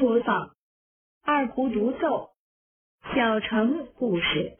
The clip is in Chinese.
播放二胡独奏小城故事